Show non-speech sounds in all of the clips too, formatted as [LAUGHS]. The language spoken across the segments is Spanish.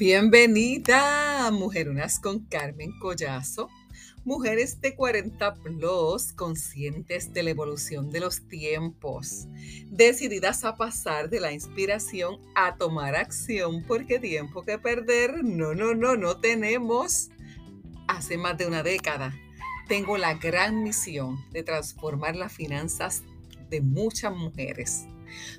Bienvenida a Mujerunas con Carmen Collazo. Mujeres de 40 plus conscientes de la evolución de los tiempos, decididas a pasar de la inspiración a tomar acción porque tiempo que perder, no, no, no, no tenemos. Hace más de una década tengo la gran misión de transformar las finanzas de muchas mujeres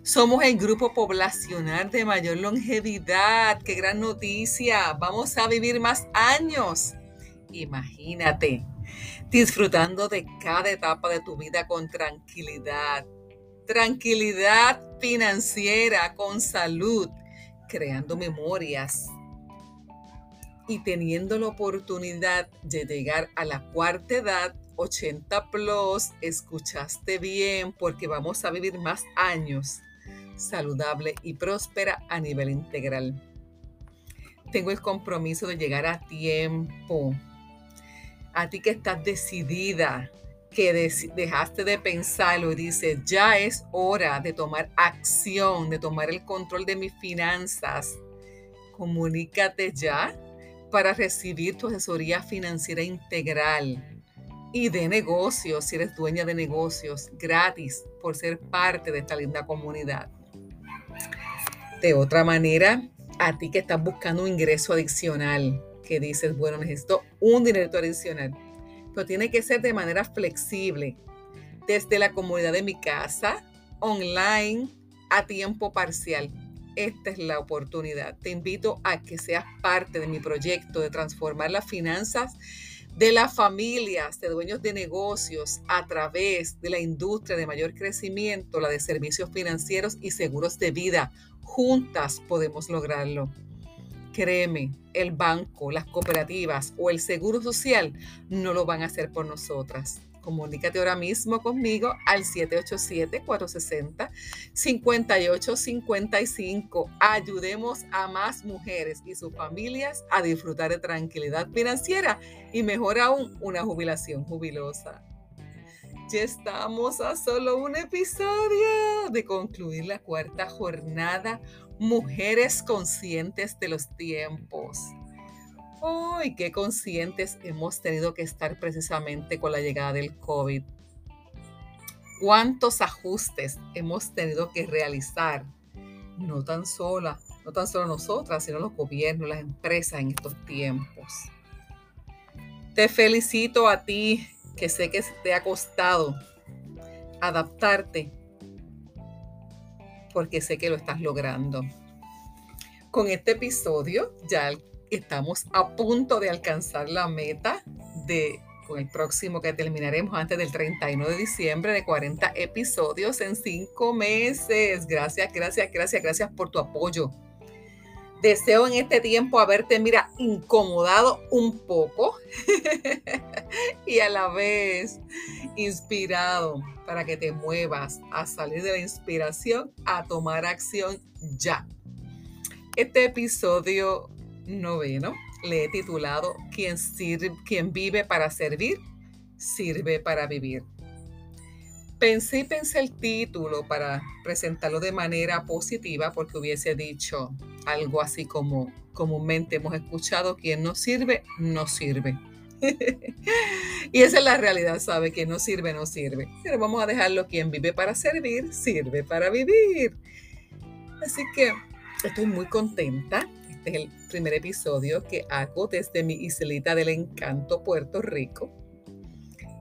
somos el grupo poblacional de mayor longevidad. ¡Qué gran noticia! Vamos a vivir más años. Imagínate, disfrutando de cada etapa de tu vida con tranquilidad. Tranquilidad financiera, con salud, creando memorias y teniendo la oportunidad de llegar a la cuarta edad 80 plus, escuchaste bien porque vamos a vivir más años saludable y próspera a nivel integral. Tengo el compromiso de llegar a tiempo. A ti que estás decidida, que dejaste de pensarlo y dices, ya es hora de tomar acción, de tomar el control de mis finanzas. Comunícate ya para recibir tu asesoría financiera integral y de negocios, si eres dueña de negocios, gratis por ser parte de esta linda comunidad. De otra manera, a ti que estás buscando un ingreso adicional, que dices, bueno, necesito un dinero adicional, pero tiene que ser de manera flexible, desde la comunidad de mi casa, online, a tiempo parcial. Esta es la oportunidad. Te invito a que seas parte de mi proyecto de transformar las finanzas de las familias, de dueños de negocios a través de la industria de mayor crecimiento, la de servicios financieros y seguros de vida. Juntas podemos lograrlo. Créeme, el banco, las cooperativas o el seguro social no lo van a hacer por nosotras. Comunícate ahora mismo conmigo al 787-460-5855. Ayudemos a más mujeres y sus familias a disfrutar de tranquilidad financiera y mejor aún una jubilación jubilosa. Ya estamos a solo un episodio de concluir la cuarta jornada Mujeres Conscientes de los Tiempos. ¡Ay, qué conscientes hemos tenido que estar precisamente con la llegada del COVID! ¿Cuántos ajustes hemos tenido que realizar? No tan sola, no tan solo nosotras, sino los gobiernos, las empresas en estos tiempos. Te felicito a ti, que sé que te ha costado adaptarte, porque sé que lo estás logrando. Con este episodio ya estamos a punto de alcanzar la meta de con el próximo que terminaremos antes del 31 de diciembre de 40 episodios en 5 meses. Gracias, gracias, gracias, gracias por tu apoyo. Deseo en este tiempo haberte, mira, incomodado un poco [LAUGHS] y a la vez inspirado para que te muevas a salir de la inspiración a tomar acción ya. Este episodio noveno le he titulado quien, sirve, quien vive para servir, sirve para vivir. Pensé y pensé el título para presentarlo de manera positiva porque hubiese dicho algo así como comúnmente hemos escuchado, quien no sirve, no sirve. [LAUGHS] y esa es la realidad, sabe que no sirve, no sirve. Pero vamos a dejarlo, quien vive para servir, sirve para vivir. Así que estoy muy contenta este es el primer episodio que hago desde mi islita del encanto, Puerto Rico.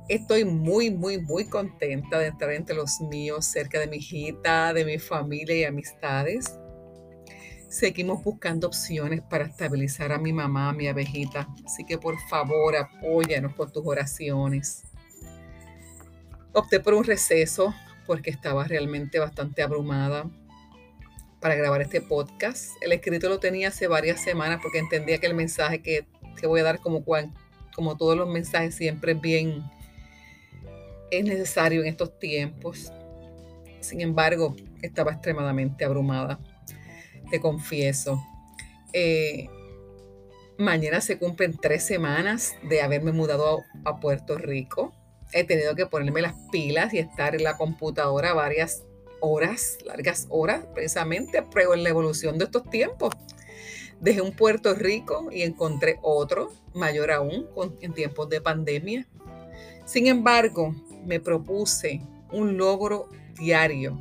Estoy muy, muy, muy contenta de estar entre los míos, cerca de mi hijita, de mi familia y amistades. Seguimos buscando opciones para estabilizar a mi mamá, a mi abejita. Así que por favor, apóyanos con tus oraciones. Opté por un receso porque estaba realmente bastante abrumada para grabar este podcast. El escrito lo tenía hace varias semanas porque entendía que el mensaje que, voy a dar como, como todos los mensajes siempre es bien, es necesario en estos tiempos. Sin embargo, estaba extremadamente abrumada, te confieso. Eh, mañana se cumplen tres semanas de haberme mudado a Puerto Rico. He tenido que ponerme las pilas y estar en la computadora varias horas, largas horas, precisamente, pero en la evolución de estos tiempos. Dejé un Puerto Rico y encontré otro, mayor aún, en tiempos de pandemia. Sin embargo, me propuse un logro diario.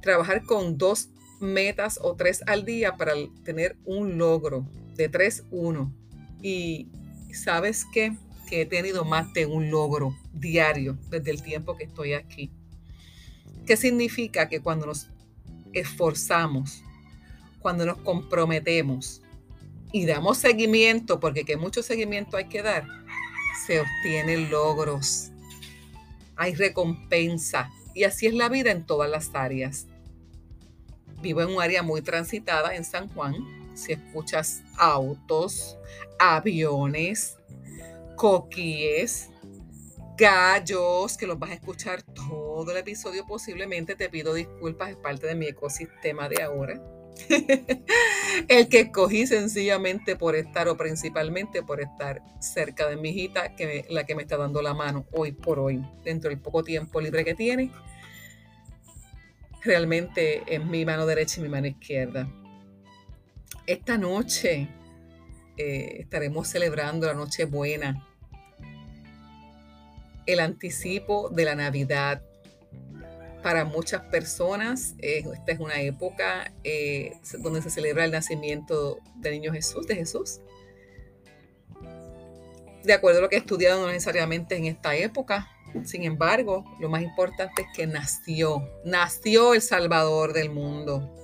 Trabajar con dos metas o tres al día para tener un logro de tres, uno. Y sabes qué? Que he tenido más de un logro diario desde el tiempo que estoy aquí. ¿Qué significa? Que cuando nos esforzamos, cuando nos comprometemos y damos seguimiento, porque que mucho seguimiento hay que dar, se obtienen logros, hay recompensa. Y así es la vida en todas las áreas. Vivo en un área muy transitada en San Juan. Si escuchas autos, aviones, coquíes, gallos, que los vas a escuchar todo el episodio posiblemente, te pido disculpas, es parte de mi ecosistema de ahora. [LAUGHS] el que escogí sencillamente por estar o principalmente por estar cerca de mi hijita, que la que me está dando la mano hoy por hoy, dentro del poco tiempo libre que tiene. Realmente es mi mano derecha y mi mano izquierda. Esta noche eh, estaremos celebrando la noche buena, el anticipo de la Navidad para muchas personas, eh, esta es una época eh, donde se celebra el nacimiento del niño Jesús, de Jesús. De acuerdo a lo que he estudiado, no necesariamente en esta época. Sin embargo, lo más importante es que nació, nació el Salvador del mundo.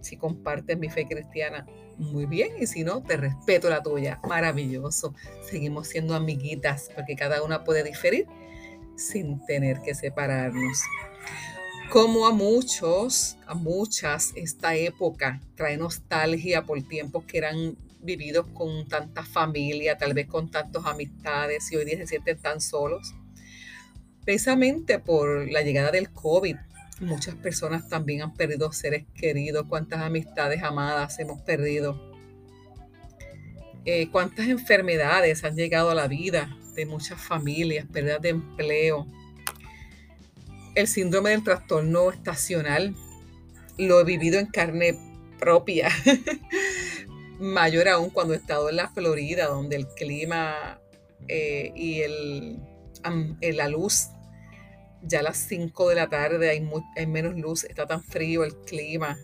Si compartes mi fe cristiana, muy bien, y si no, te respeto la tuya. Maravilloso. Seguimos siendo amiguitas, porque cada una puede diferir sin tener que separarnos. Como a muchos, a muchas, esta época trae nostalgia por tiempos que eran vividos con tanta familia, tal vez con tantas amistades y hoy día se sienten tan solos. Precisamente por la llegada del COVID, muchas personas también han perdido seres queridos, cuántas amistades amadas hemos perdido, eh, cuántas enfermedades han llegado a la vida de muchas familias, pérdidas de empleo, el síndrome del trastorno estacional lo he vivido en carne propia, [LAUGHS] mayor aún cuando he estado en la Florida, donde el clima eh, y el, la luz, ya a las 5 de la tarde hay, menos luz, está tan frío el clima.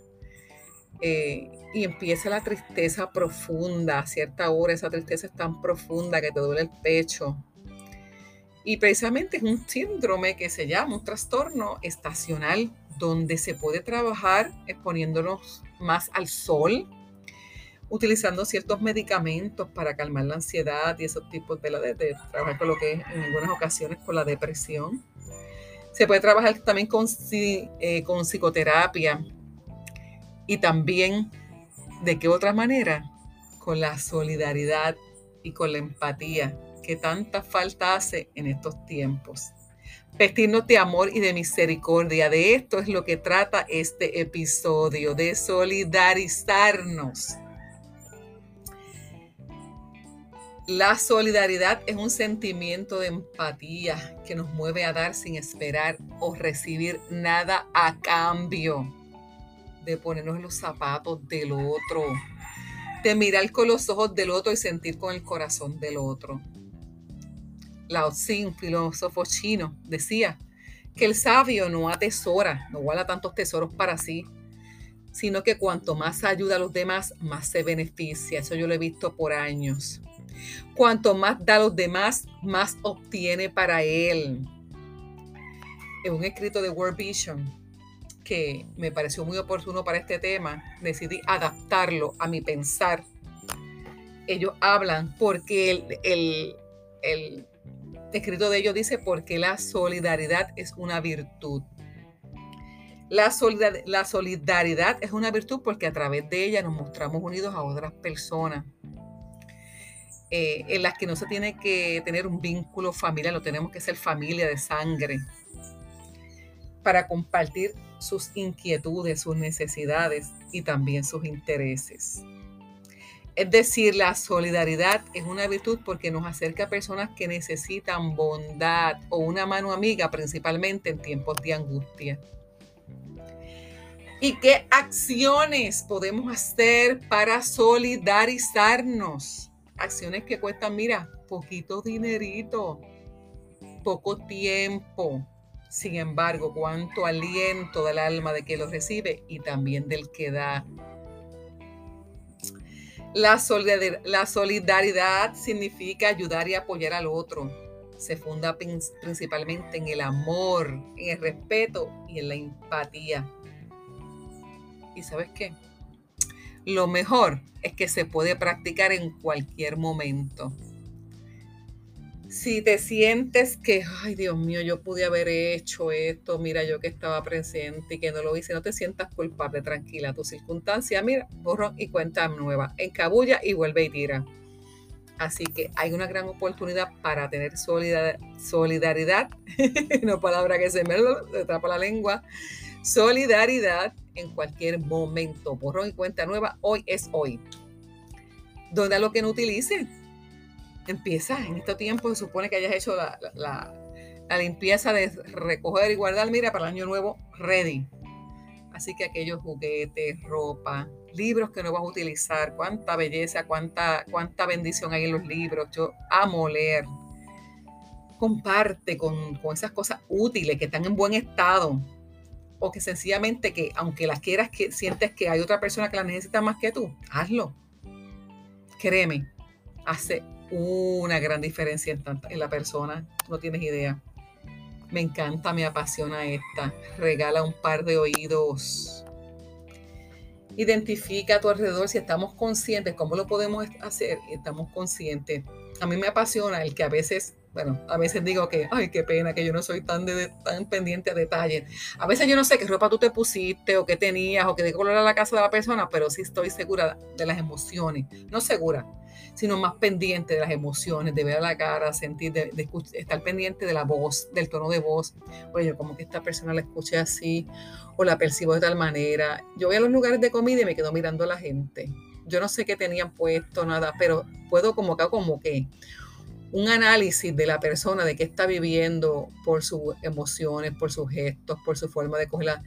Eh, y empieza la tristeza profunda, a cierta hora esa tristeza es tan profunda que te duele el pecho, y precisamente es un síndrome que se llama un trastorno estacional, donde se puede trabajar exponiéndonos más al sol, utilizando ciertos medicamentos para calmar la ansiedad y esos tipos de, de, trabajar con lo que es en algunas ocasiones con la depresión. Se puede trabajar también con, eh, con psicoterapia y también, ¿de qué otra manera? Con la solidaridad y con la empatía que tanta falta hace en estos tiempos. Vestirnos de amor y de misericordia. De esto es lo que trata este episodio, de solidarizarnos. La solidaridad es un sentimiento de empatía que nos mueve a dar sin esperar o recibir nada a cambio de ponernos los zapatos del otro, de mirar con los ojos del otro y sentir con el corazón del otro. Lao Tzu, filósofo chino, decía que el sabio no atesora, no guarda tantos tesoros para sí, sino que cuanto más ayuda a los demás, más se beneficia. Eso yo lo he visto por años. Cuanto más da a los demás, más obtiene para él. En un escrito de World Vision que me pareció muy oportuno para este tema, decidí adaptarlo a mi pensar. Ellos hablan porque el, el, el escrito de ellos dice, porque la solidaridad es una virtud. La solidaridad es una virtud porque a través de ella nos mostramos unidos a otras personas. Eh, en las que no se tiene que tener un vínculo familiar, no tenemos que ser familia de sangre para compartir sus inquietudes, sus necesidades y también sus intereses. Es decir, la solidaridad es una virtud porque nos acerca a personas que necesitan bondad o una mano amiga, principalmente en tiempos de angustia. ¿Y qué acciones podemos hacer para solidarizarnos? Acciones que cuestan, mira, poquito dinerito, poco tiempo. Sin embargo, cuánto aliento del alma de que lo recibe y también del que da. La solidaridad, la solidaridad significa ayudar y apoyar al otro. Se funda principalmente en el amor, en el respeto y en la empatía. ¿Y sabes qué? Lo mejor es que se puede practicar en cualquier momento. Si te sientes que, ay Dios mío, yo pude haber hecho esto, mira yo que estaba presente y que no lo hice, no te sientas culpable, tranquila, tu circunstancia, mira, borro y cuenta nueva, encabulla y vuelve y tira. Así que hay una gran oportunidad para tener solidaridad, [LAUGHS] no palabra que se me trapa la lengua, solidaridad en cualquier momento. Borrón y cuenta nueva, hoy es hoy. Donde lo que no utilice, empieza en este tiempo, se supone que hayas hecho la, limpieza de recoger y guardar, mira, para el año nuevo, ready. Así que aquellos juguetes, ropa, libros que no vas a utilizar, cuánta belleza, cuánta, cuánta bendición hay en los libros. Yo amo leer. Comparte con, con esas cosas útiles que están en buen estado o que sencillamente que aunque las quieras, que sientes que hay otra persona que la necesita más que tú, hazlo. Créeme, hace una gran diferencia en, en la persona, no tienes idea. Me encanta, me apasiona esta. Regala un par de oídos. Identifica a tu alrededor si estamos conscientes, cómo lo podemos hacer, estamos conscientes. A mí me apasiona el que a veces bueno, a veces digo que, ay, qué pena que yo no soy tan, de, tan pendiente a detalles. A veces yo no sé qué ropa tú te pusiste o qué tenías o qué de color era la casa de la persona, pero sí estoy segura de las emociones. No segura, sino más pendiente de las emociones, de ver a la cara, sentir, de, estar pendiente de la voz, del tono de voz. Oye, como que esta persona la escuché así o la percibo de tal manera. Yo voy a los lugares de comida y me quedo mirando a la gente. Yo no sé qué tenían puesto, nada, pero puedo como como que un análisis de la persona, de qué está viviendo por sus emociones, por sus gestos, por su forma de coger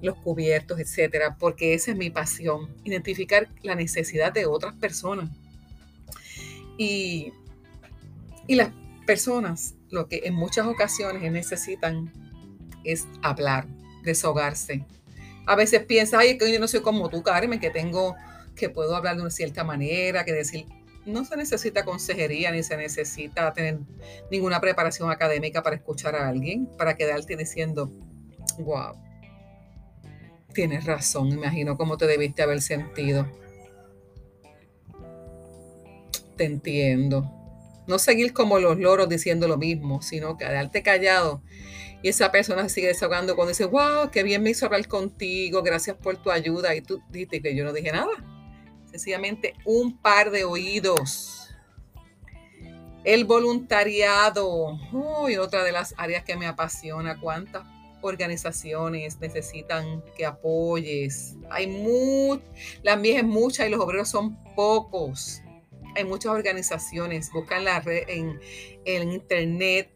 los cubiertos, etcétera, porque esa es mi pasión, identificar la necesidad de otras personas. Y, y las personas lo que en muchas ocasiones necesitan es hablar, desahogarse. A veces piensa, ay, es que yo no soy como tú, Carmen, que tengo, que puedo hablar de una cierta manera, que decir, no se necesita consejería ni se necesita tener ninguna preparación académica para escuchar a alguien, para quedarte diciendo, wow, tienes razón, imagino cómo te debiste haber sentido. Te entiendo. No seguir como los loros diciendo lo mismo, sino quedarte callado. Y esa persona sigue desahogando cuando dice, wow, qué bien me hizo hablar contigo, gracias por tu ayuda. Y tú dices que yo no dije nada sencillamente un par de oídos. El voluntariado, uy, otra de las áreas que me apasiona, cuántas organizaciones necesitan que apoyes. Hay muchas, la mies es mucha y los obreros son pocos. Hay muchas organizaciones, buscan la red, en, en internet,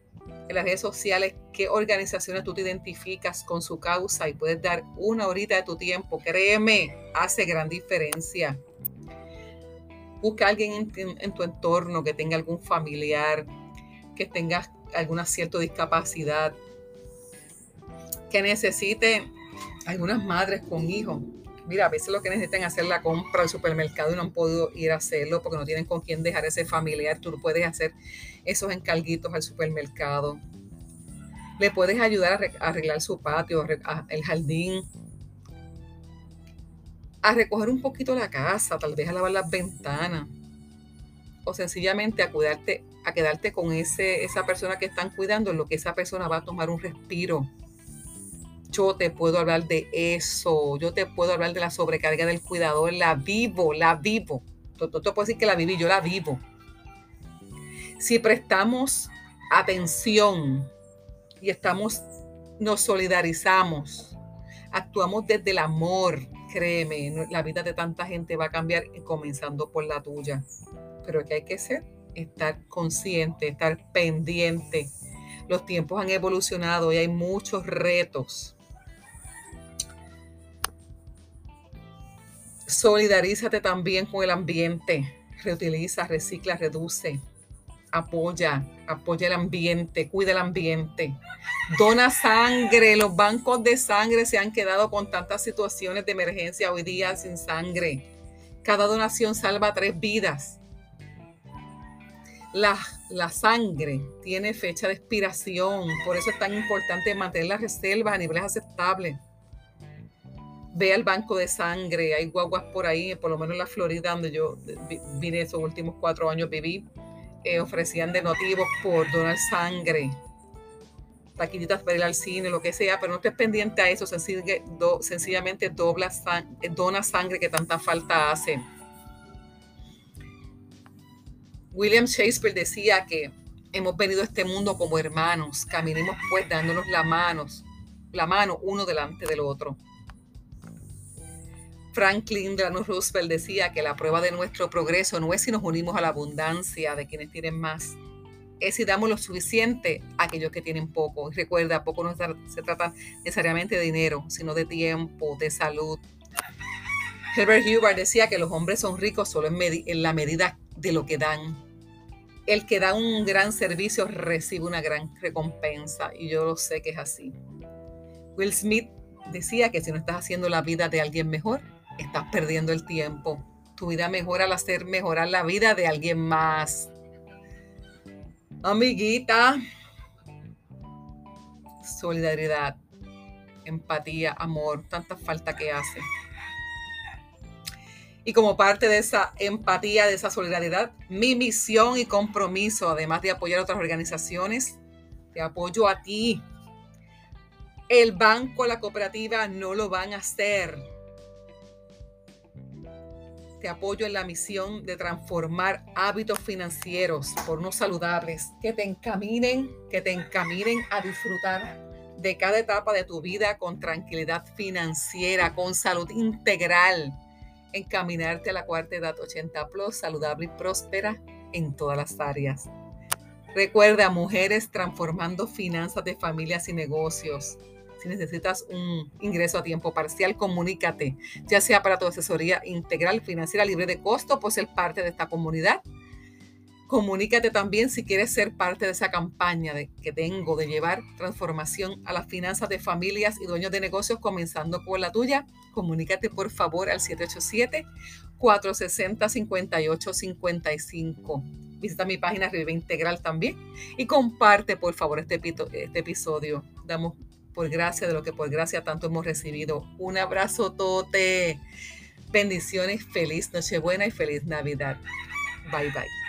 en las redes sociales, qué organizaciones tú te identificas con su causa y puedes dar una horita de tu tiempo. Créeme, hace gran diferencia. Busca a alguien en, tu entorno que tenga algún familiar, que tenga alguna cierta discapacidad, que necesite algunas madres con hijos. Mira, a veces lo que necesitan es hacer la compra al supermercado y no han podido ir a hacerlo porque no tienen con quién dejar ese familiar. Tú puedes hacer esos encarguitos al supermercado. Le puedes ayudar a arreglar su patio, el jardín, a recoger un poquito la casa, tal vez a lavar las ventanas, o sencillamente a cuidarte, a quedarte con ese, esa persona que están cuidando, en lo que esa persona va a tomar un respiro. Yo te puedo hablar de eso, yo te puedo hablar de la sobrecarga del cuidador, la vivo, la vivo. Tú, te puedo decir que la viví, yo la vivo. Si prestamos atención y estamos, nos solidarizamos, actuamos desde el amor, Créeme, la vida de tanta gente va a cambiar comenzando por la tuya. Pero que hay que ser, estar consciente, estar pendiente. Los tiempos han evolucionado y hay muchos retos. Solidarízate también con el ambiente. Reutiliza, recicla, reduce. Apoya, apoya el ambiente, cuida el ambiente. Dona sangre. Los bancos de sangre se han quedado con tantas situaciones de emergencia hoy día sin sangre. Cada donación salva tres vidas. La, la, sangre tiene fecha de expiración, por eso es tan importante mantener las reservas a niveles aceptables ve al banco de sangre, hay guaguas por ahí, por lo menos en la Florida, donde yo vine esos últimos cuatro años, viví, eh, ofrecían donativos por donar sangre, taquillitas para ir al cine, lo que sea, pero no estés pendiente a eso, sencillamente dobla eh, dona sangre que tanta falta hace. William Shakespeare decía que hemos venido a este mundo como hermanos, caminemos pues dándonos la manos, la mano uno delante del otro. Franklin Delano Roosevelt decía que la prueba de nuestro progreso no es si nos unimos a la abundancia de quienes tienen más, es si damos lo suficiente a aquellos que tienen poco. Y recuerda, poco no se trata necesariamente de dinero, sino de tiempo, de salud. Herbert Hubbard decía que los hombres son ricos solo en, en la medida de lo que dan. El que da un gran servicio recibe una gran recompensa y yo lo sé que es así. Will Smith decía que si no estás haciendo la vida de alguien mejor, estás perdiendo el tiempo. Tu vida mejora al hacer mejorar la vida de alguien más. Amiguita, solidaridad, empatía, amor, tanta falta que hace. Y como parte de esa empatía, de esa solidaridad, mi misión y compromiso, además de apoyar a otras organizaciones, te apoyo a ti. El banco, la cooperativa no lo van a hacer te apoyo en la misión de transformar hábitos financieros por unos saludables. Que te encaminen, que te encaminen a disfrutar de cada etapa de tu vida con tranquilidad financiera, con salud integral, encaminarte a la cuarta edad 80 plus, saludable y próspera en todas las áreas. Recuerda, mujeres transformando finanzas de familias y negocios si necesitas un ingreso a tiempo parcial, comunícate, ya sea para tu asesoría integral financiera libre de costo por ser parte de esta comunidad. Comunícate también si quieres ser parte de esa campaña que tengo de llevar transformación a las finanzas de familias y dueños de negocios, comenzando por la tuya. Comunícate por favor al 787-460-5855. Visita mi página Revive Integral también y comparte por favor este, este episodio. Damos por gracia de lo que por gracia tanto hemos recibido. Un abrazo tote. Bendiciones, feliz Nochebuena y feliz Navidad. Bye bye.